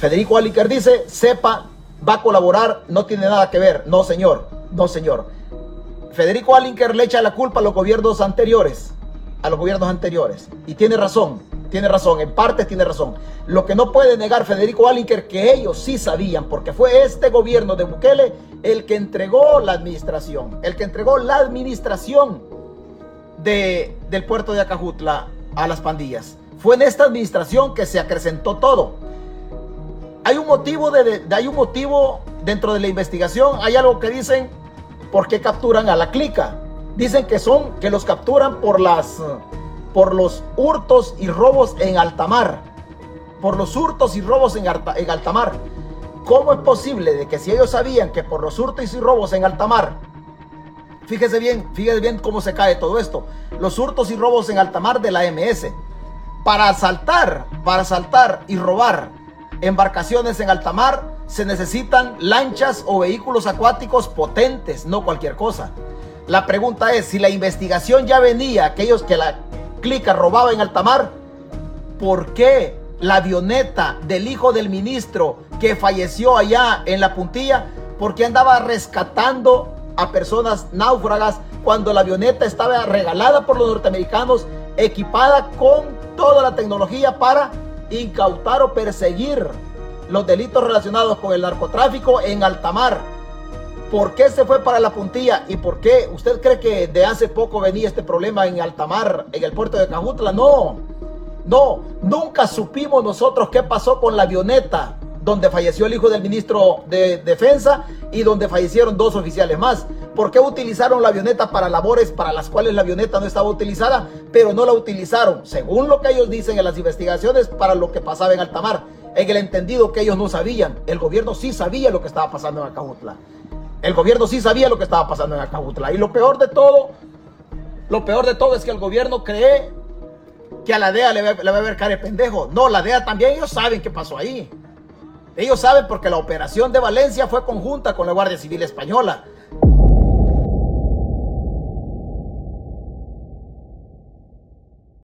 Federico Aliker dice, sepa, va a colaborar, no tiene nada que ver. No, señor, no, señor. Federico Alinker le echa la culpa a los gobiernos anteriores, a los gobiernos anteriores. Y tiene razón, tiene razón, en parte tiene razón. Lo que no puede negar Federico Alinker que ellos sí sabían, porque fue este gobierno de Bukele el que entregó la administración, el que entregó la administración de, del puerto de Acajutla a las pandillas. Fue en esta administración que se acrecentó todo. Hay un motivo, de, hay un motivo dentro de la investigación, hay algo que dicen por qué capturan a la clica. Dicen que son, que los capturan por las, por los hurtos y robos en alta mar. Por los hurtos y robos en, alta. ¿Cómo es posible de que si ellos sabían que por los hurtos y robos en alta mar, fíjese bien, fíjese bien cómo se cae todo esto, los hurtos y robos en alta mar de la MS, para asaltar, para asaltar y robar embarcaciones en alta mar, se necesitan lanchas o vehículos acuáticos potentes, no cualquier cosa. La pregunta es, si la investigación ya venía, aquellos que la clica robaba en alta mar, ¿por qué la avioneta del hijo del ministro que falleció allá en la puntilla, por qué andaba rescatando a personas náufragas cuando la avioneta estaba regalada por los norteamericanos, equipada con toda la tecnología para incautar o perseguir los delitos relacionados con el narcotráfico en alta mar. ¿Por qué se fue para la puntilla? ¿Y por qué? ¿Usted cree que de hace poco venía este problema en alta mar, en el puerto de Cajutla? No, no, nunca supimos nosotros qué pasó con la avioneta donde falleció el hijo del ministro de Defensa y donde fallecieron dos oficiales más. ¿Por qué utilizaron la avioneta para labores para las cuales la avioneta no estaba utilizada, pero no la utilizaron, según lo que ellos dicen en las investigaciones, para lo que pasaba en alta mar? En el entendido que ellos no sabían, el gobierno sí sabía lo que estaba pasando en Acajutla. El gobierno sí sabía lo que estaba pasando en Acajutla. Y lo peor de todo, lo peor de todo es que el gobierno cree que a la DEA le va, le va a ver cara de pendejo. No, la DEA también ellos saben qué pasó ahí. Ellos saben porque la operación de Valencia fue conjunta con la Guardia Civil Española.